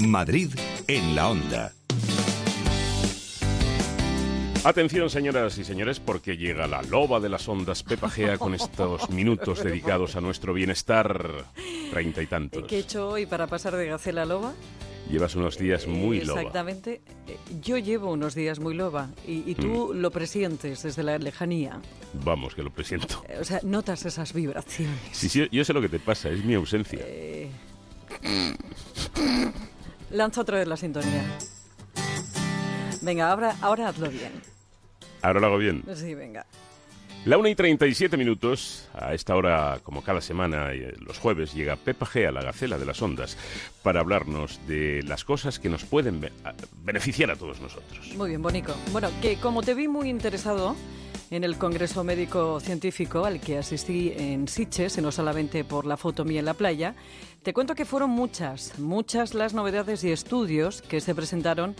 Madrid en la onda. Atención, señoras y señores, porque llega la loba de las ondas Pepa Gea con estos minutos dedicados a nuestro bienestar. Treinta y tantos. ¿Qué he hecho hoy para pasar de Gacela a Loba? Llevas unos días muy loba. Exactamente. Yo llevo unos días muy loba y, y tú Mm. lo presientes desde la lejanía. Vamos, que lo presiento. Eh, O sea, notas esas vibraciones. Sí, sí, yo sé lo que te pasa, es mi ausencia. Eh, Lanza otra vez la sintonía. Venga, ahora, ahora hazlo bien. Ahora lo hago bien. Sí, venga. La 1 y 37 minutos, a esta hora, como cada semana, eh, los jueves, llega Pepa Gea, la gacela de las ondas, para hablarnos de las cosas que nos pueden be- a- beneficiar a todos nosotros. Muy bien, Bonico. Bueno, que como te vi muy interesado en el Congreso Médico Científico al que asistí en Sitges, y no solamente por la foto mía en la playa, te cuento que fueron muchas, muchas las novedades y estudios que se presentaron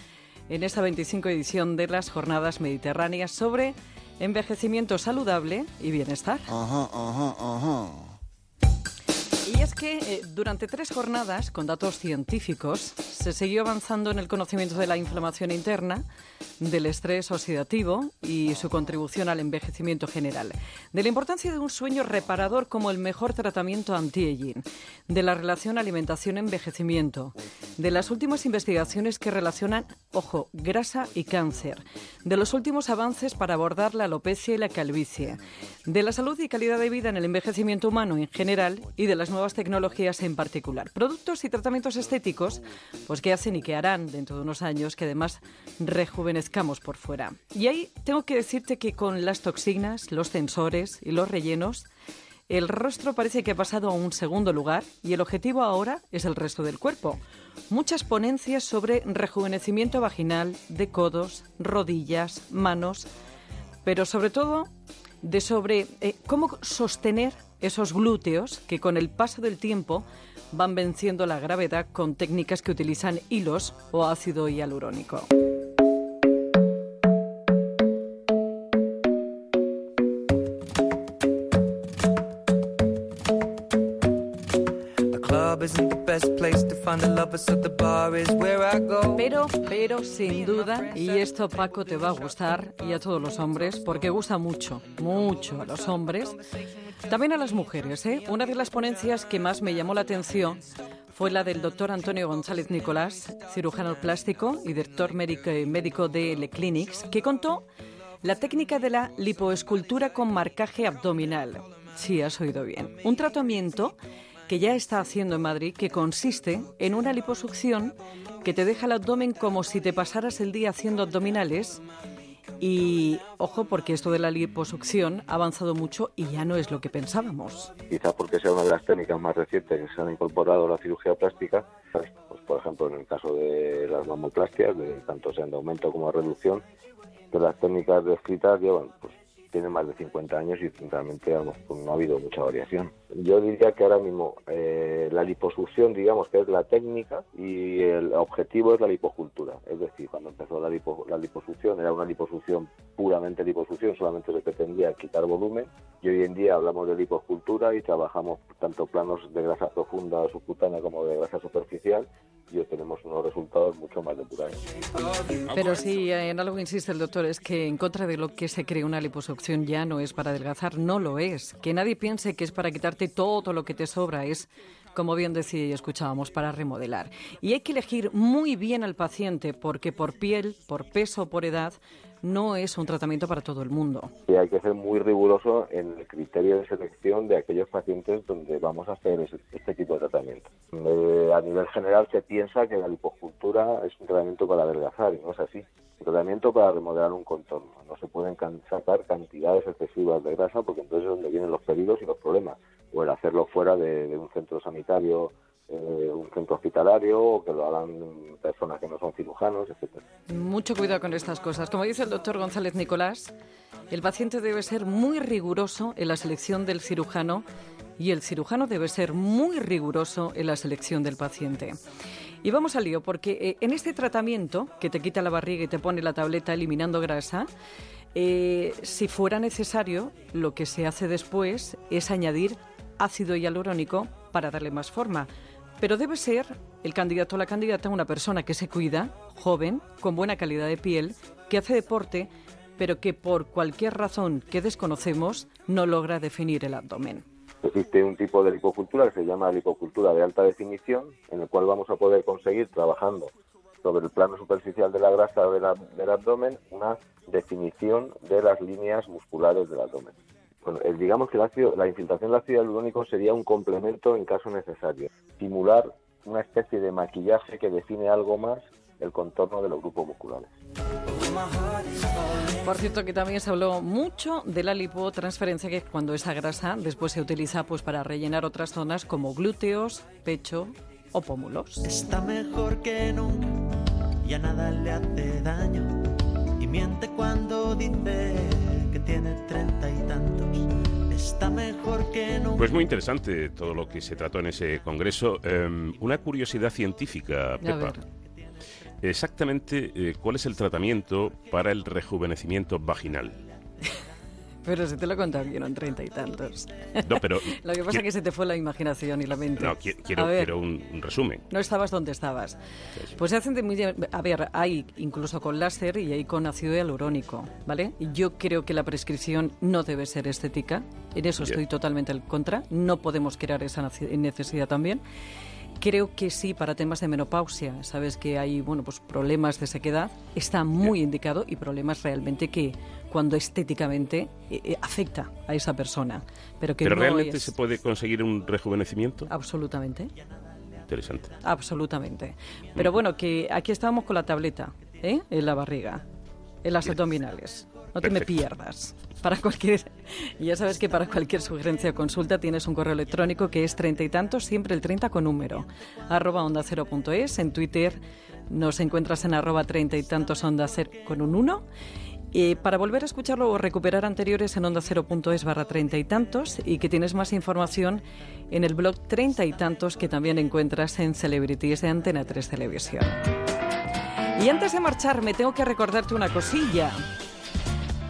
en esta 25 edición de las Jornadas Mediterráneas sobre envejecimiento saludable y bienestar. Y es que eh, durante tres jornadas, con datos científicos, se siguió avanzando en el conocimiento de la inflamación interna, del estrés oxidativo y su contribución al envejecimiento general, de la importancia de un sueño reparador como el mejor tratamiento anti-aging, de la relación alimentación-envejecimiento, de las últimas investigaciones que relacionan, ojo, grasa y cáncer, de los últimos avances para abordar la alopecia y la calvicie, de la salud y calidad de vida en el envejecimiento humano en general y de las nuevas tecnologías en particular. Productos y tratamientos estéticos, pues que hacen y que harán dentro de unos años que además rejuvenezcamos por fuera. Y ahí tengo que decirte que con las toxinas, los sensores y los rellenos, el rostro parece que ha pasado a un segundo lugar y el objetivo ahora es el resto del cuerpo. Muchas ponencias sobre rejuvenecimiento vaginal, de codos, rodillas, manos, pero sobre todo de sobre eh, cómo sostener esos glúteos que con el paso del tiempo van venciendo la gravedad con técnicas que utilizan hilos o ácido hialurónico. Pero, pero, sin duda, y esto Paco te va a gustar y a todos los hombres, porque gusta mucho, mucho a los hombres, también a las mujeres. ¿eh? Una de las ponencias que más me llamó la atención fue la del doctor Antonio González Nicolás, cirujano plástico y director médico, de Le Clinics, que contó la técnica de la lipoescultura con marcaje abdominal. Sí, has oído bien. Un tratamiento que ya está haciendo en Madrid que consiste en una liposucción que te deja el abdomen como si te pasaras el día haciendo abdominales. Y ojo, porque esto de la liposucción ha avanzado mucho y ya no es lo que pensábamos. quizás porque sea una de las técnicas más recientes que se han incorporado a la cirugía plástica, pues, por ejemplo en el caso de las mamoplastias, de tanto sean de aumento como de reducción, que las técnicas descritas llevan, pues tienen más de 50 años y realmente pues, no ha habido mucha variación. Yo diría que ahora mismo eh, la liposucción, digamos que es la técnica y el objetivo es la lipocultura. Es decir, cuando empezó la, lipo- la liposucción era una liposucción puramente liposucción, solamente se pretendía quitar volumen y hoy en día hablamos de liposcultura y trabajamos tanto planos de grasa profunda subcutánea como de grasa superficial y obtenemos unos resultados mucho más depurados. Pero sí, en algo insiste el doctor, es que en contra de lo que se cree una liposucción ya no es para adelgazar, no lo es. Que nadie piense que es para quitarte todo lo que te sobra, es, como bien decía y escuchábamos, para remodelar. Y hay que elegir muy bien al paciente porque por piel, por peso, por edad, no es un tratamiento para todo el mundo. Y hay que ser muy riguroso en el criterio de selección de aquellos pacientes donde vamos a hacer este tipo de tratamiento. Eh, a nivel general se piensa que la liposcultura es un tratamiento para adelgazar y no es así. Un tratamiento para remodelar un contorno. No se pueden sacar cantidades excesivas de grasa porque entonces es donde vienen los pedidos y los problemas. O el hacerlo fuera de un centro sanitario, eh, un centro hospitalario, o que lo hagan personas que no son cirujanos, etcétera. Mucho cuidado con estas cosas. Como dice el doctor González Nicolás, el paciente debe ser muy riguroso en la selección del cirujano y el cirujano debe ser muy riguroso en la selección del paciente. Y vamos al lío, porque eh, en este tratamiento que te quita la barriga y te pone la tableta eliminando grasa, eh, si fuera necesario, lo que se hace después es añadir ácido hialurónico para darle más forma. Pero debe ser el candidato o la candidata una persona que se cuida, joven, con buena calidad de piel, que hace deporte, pero que por cualquier razón que desconocemos no logra definir el abdomen. Existe un tipo de lipocultura que se llama lipocultura de alta definición, en el cual vamos a poder conseguir, trabajando sobre el plano superficial de la grasa del, del abdomen, una definición de las líneas musculares del abdomen. Bueno, el- digamos que el ácido- la infiltración del ácido hialurónico sería un complemento en caso necesario. Simular una especie de maquillaje que define algo más el contorno de los grupos musculares. Por cierto, que también se habló mucho de la lipotransferencia, que es cuando esa grasa después se utiliza pues para rellenar otras zonas como glúteos, pecho o pómulos. Está mejor que nunca, ya nada le hace daño. Y miente cuando dice tiene treinta y tantos. Está mejor que nunca. Pues muy interesante todo lo que se trató en ese congreso. Em, una curiosidad científica, Pepa. Exactamente, eh, ¿cuál es el tratamiento para el rejuvenecimiento vaginal? Pero se te lo eran treinta y tantos. No, pero... Lo que pasa es que se te fue la imaginación y la mente. No, qui- quiero, A ver. quiero un, un resumen. No estabas donde estabas. Pues se hacen de muy... A ver, hay incluso con láser y hay con ácido hialurónico, ¿vale? Yo creo que la prescripción no debe ser estética. En eso Bien. estoy totalmente en contra. No podemos crear esa necesidad también. Creo que sí para temas de menopausia, sabes que hay bueno pues problemas de sequedad, está muy indicado y problemas realmente que cuando estéticamente eh, eh, afecta a esa persona, pero que ¿Pero no realmente es se puede conseguir un rejuvenecimiento? absolutamente. Interesante. Absolutamente. Pero bueno, que aquí estábamos con la tableta, ¿eh? En la barriga, en las abdominales. No te me pierdas. Para cualquier, ya sabes que para cualquier sugerencia o consulta tienes un correo electrónico que es treinta y tantos, siempre el 30 con número, arroba onda cero punto es. En Twitter nos encuentras en arroba treinta y tantos onda cero con un 1. Y para volver a escucharlo o recuperar anteriores en onda cero.es barra treinta y tantos y que tienes más información en el blog treinta y tantos que también encuentras en Celebrities de Antena 3 Televisión. Y antes de marcharme tengo que recordarte una cosilla.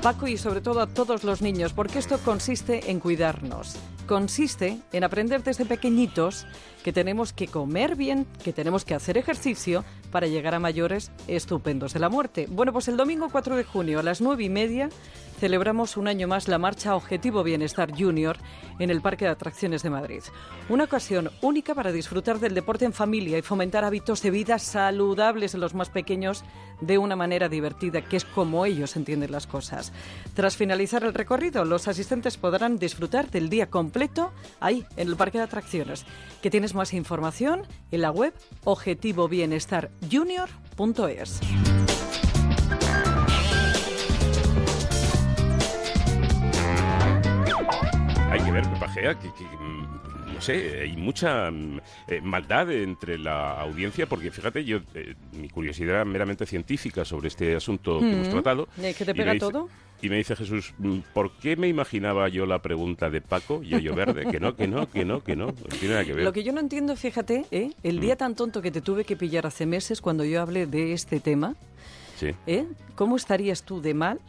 Paco y sobre todo a todos los niños, porque esto consiste en cuidarnos. Consiste en aprender desde pequeñitos que tenemos que comer bien, que tenemos que hacer ejercicio para llegar a mayores estupendos de la muerte. Bueno, pues el domingo 4 de junio a las 9 y media celebramos un año más la marcha Objetivo Bienestar Junior en el Parque de Atracciones de Madrid. Una ocasión única para disfrutar del deporte en familia y fomentar hábitos de vida saludables en los más pequeños de una manera divertida, que es como ellos entienden las cosas. Tras finalizar el recorrido, los asistentes podrán disfrutar del día completo ahí, en el Parque de Atracciones, que tienes más información en la web objetivobienestarjunior.es. ver, Pepa Gea, que, que, mm, no sé, hay mucha mm, eh, maldad entre la audiencia, porque fíjate, yo, eh, mi curiosidad meramente científica sobre este asunto que hemos Mm. tratado. ¿Y que te y me pega dice- todo? Y me dice Jesús, mm, ¿por qué me imaginaba yo la pregunta de Paco, Yayo Verde? Que no, que no, que no, que no, no tiene nada que ver. Lo que yo no entiendo, fíjate, ¿eh? el día tan tonto que te tuve que pillar hace meses cuando yo hablé de este tema, Sí. ¿eh? ¿cómo estarías tú de mal?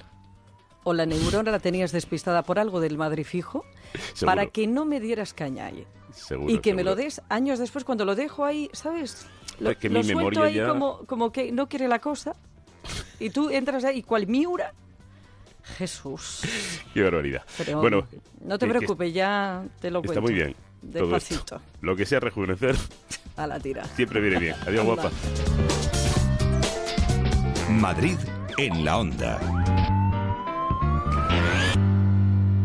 ¿O la neurona la tenías despistada por algo del madrifijo? Seguro. Para que no me dieras caña ahí. Seguro, y que me lo des años después cuando lo dejo ahí, ¿sabes? Lo, Es que lo mi suelto memoria ahí ya- como, como que no quiere la cosa. Y tú entras ahí, cual miura. Jesús. Qué barbaridad. Pero bueno, no te que preocupes, ya te lo Está cuento. muy bien. todo esto. Despacito. Lo que sea rejuvenecer A la tira. siempre viene bien. Adiós, guapa. Madrid en la onda.